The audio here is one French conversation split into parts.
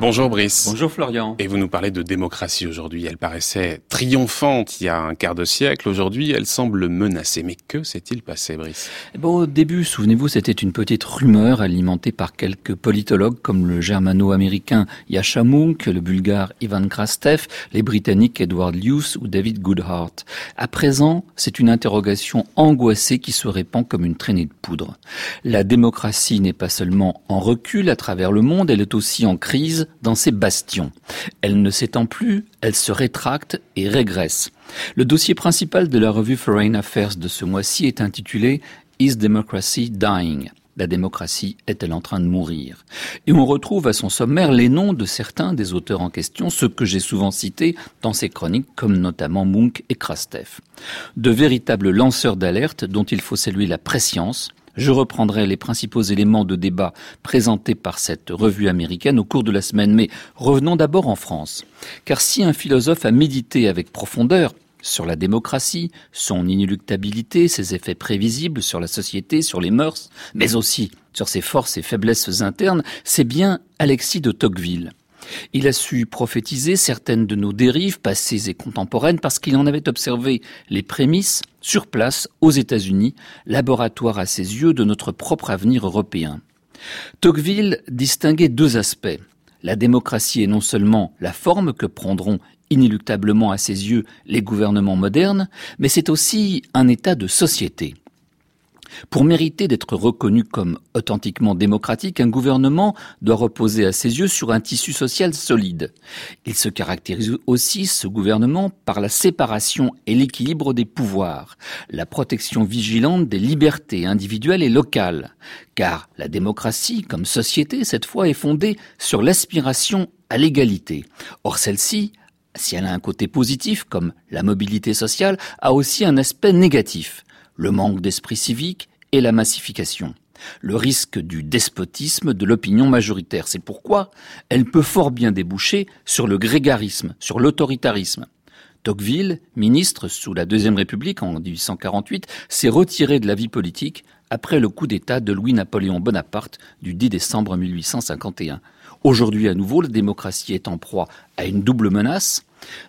Bonjour Brice. Bonjour Florian. Et vous nous parlez de démocratie aujourd'hui. Elle paraissait triomphante il y a un quart de siècle. Aujourd'hui, elle semble menacée. Mais que s'est-il passé, Brice? Bon, au début, souvenez-vous, c'était une petite rumeur alimentée par quelques politologues comme le germano-américain Yasha Munk, le bulgare Ivan Krastev, les britanniques Edward Luce ou David Goodhart. À présent, c'est une interrogation angoissée qui se répand comme une traînée de poudre. La démocratie n'est pas seulement en recul à travers le monde, elle est aussi en crise dans ses bastions. Elle ne s'étend plus, elle se rétracte et régresse. Le dossier principal de la revue Foreign Affairs de ce mois-ci est intitulé Is Democracy Dying? La démocratie est-elle en train de mourir? Et on retrouve à son sommaire les noms de certains des auteurs en question, ceux que j'ai souvent cités dans ces chroniques, comme notamment Munk et Krastev. De véritables lanceurs d'alerte dont il faut saluer la préscience, je reprendrai les principaux éléments de débat présentés par cette revue américaine au cours de la semaine, mais revenons d'abord en France. Car si un philosophe a médité avec profondeur sur la démocratie, son inéluctabilité, ses effets prévisibles sur la société, sur les mœurs, mais aussi sur ses forces et faiblesses internes, c'est bien Alexis de Tocqueville. Il a su prophétiser certaines de nos dérives passées et contemporaines parce qu'il en avait observé les prémices sur place aux États-Unis, laboratoire à ses yeux de notre propre avenir européen. Tocqueville distinguait deux aspects. La démocratie est non seulement la forme que prendront inéluctablement à ses yeux les gouvernements modernes, mais c'est aussi un état de société. Pour mériter d'être reconnu comme authentiquement démocratique, un gouvernement doit reposer à ses yeux sur un tissu social solide. Il se caractérise aussi, ce gouvernement, par la séparation et l'équilibre des pouvoirs, la protection vigilante des libertés individuelles et locales, car la démocratie, comme société, cette fois, est fondée sur l'aspiration à l'égalité. Or, celle-ci si elle a un côté positif, comme la mobilité sociale, a aussi un aspect négatif le manque d'esprit civique et la massification. Le risque du despotisme de l'opinion majoritaire. C'est pourquoi elle peut fort bien déboucher sur le grégarisme, sur l'autoritarisme. Tocqueville, ministre sous la Deuxième République en 1848, s'est retiré de la vie politique après le coup d'État de Louis-Napoléon Bonaparte du 10 décembre 1851. Aujourd'hui, à nouveau, la démocratie est en proie à une double menace,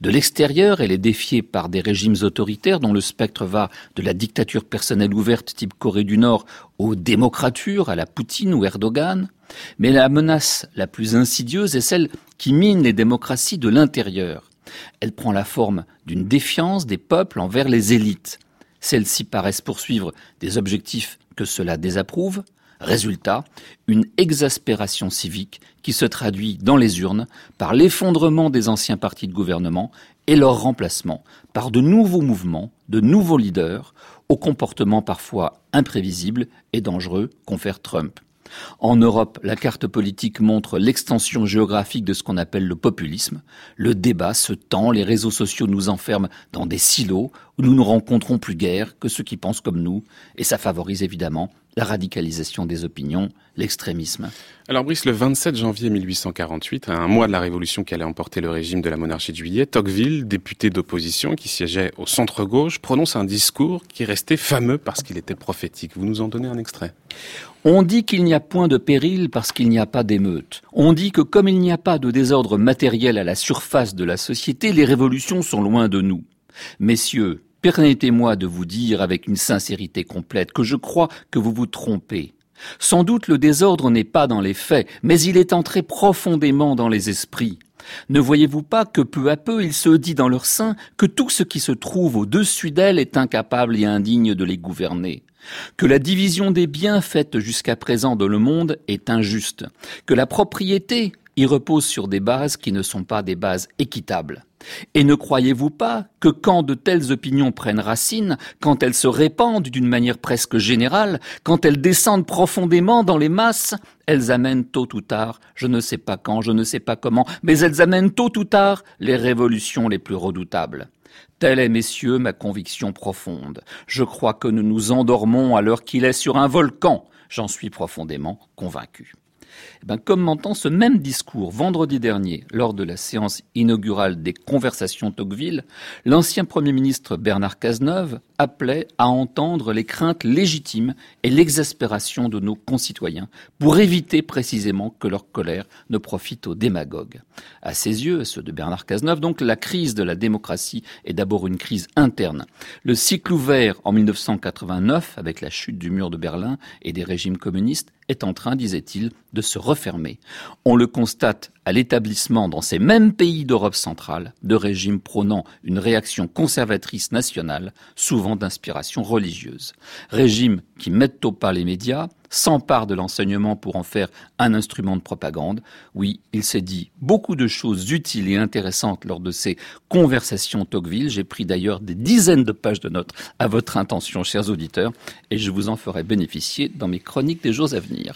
de l'extérieur, elle est défiée par des régimes autoritaires dont le spectre va de la dictature personnelle ouverte type Corée du Nord aux démocratures à la Poutine ou Erdogan. Mais la menace la plus insidieuse est celle qui mine les démocraties de l'intérieur. Elle prend la forme d'une défiance des peuples envers les élites. Celles-ci paraissent poursuivre des objectifs que cela désapprouve, Résultat, une exaspération civique qui se traduit dans les urnes par l'effondrement des anciens partis de gouvernement et leur remplacement par de nouveaux mouvements, de nouveaux leaders, au comportement parfois imprévisible et dangereux confère Trump. En Europe, la carte politique montre l'extension géographique de ce qu'on appelle le populisme. Le débat se tend, les réseaux sociaux nous enferment dans des silos où nous ne rencontrons plus guère que ceux qui pensent comme nous, et ça favorise évidemment la radicalisation des opinions, l'extrémisme. Alors Brice, le 27 janvier 1848, à un mois de la révolution qui allait emporter le régime de la monarchie de juillet, Tocqueville, député d'opposition qui siégeait au centre-gauche, prononce un discours qui restait fameux parce qu'il était prophétique. Vous nous en donnez un extrait on dit qu'il n'y a point de péril parce qu'il n'y a pas d'émeute. On dit que comme il n'y a pas de désordre matériel à la surface de la société, les révolutions sont loin de nous. Messieurs, Permettez-moi de vous dire avec une sincérité complète que je crois que vous vous trompez. Sans doute le désordre n'est pas dans les faits, mais il est entré profondément dans les esprits. Ne voyez-vous pas que peu à peu il se dit dans leur sein que tout ce qui se trouve au-dessus d'elle est incapable et indigne de les gouverner? Que la division des biens faite jusqu'à présent dans le monde est injuste, que la propriété y repose sur des bases qui ne sont pas des bases équitables. Et ne croyez-vous pas que quand de telles opinions prennent racine, quand elles se répandent d'une manière presque générale, quand elles descendent profondément dans les masses, elles amènent tôt ou tard, je ne sais pas quand, je ne sais pas comment, mais elles amènent tôt ou tard les révolutions les plus redoutables. Telle est, messieurs, ma conviction profonde. Je crois que nous nous endormons à l'heure qu'il est sur un volcan. J'en suis profondément convaincu. Eh ben, commentant ce même discours vendredi dernier lors de la séance inaugurale des conversations Tocqueville, l'ancien Premier ministre Bernard Cazeneuve appelait à entendre les craintes légitimes et l'exaspération de nos concitoyens pour éviter précisément que leur colère ne profite aux démagogues. À ses yeux, ceux de Bernard Cazeneuve, donc la crise de la démocratie est d'abord une crise interne. Le cycle ouvert en 1989 avec la chute du mur de Berlin et des régimes communistes est en train, disait-il, de se refermer. On le constate à l'établissement dans ces mêmes pays d'Europe centrale de régimes prônant une réaction conservatrice nationale, souvent d'inspiration religieuse. Régimes qui mettent au pas les médias, s'emparent de l'enseignement pour en faire un instrument de propagande. Oui, il s'est dit beaucoup de choses utiles et intéressantes lors de ces conversations Tocqueville. J'ai pris d'ailleurs des dizaines de pages de notes à votre intention, chers auditeurs, et je vous en ferai bénéficier dans mes chroniques des jours à venir.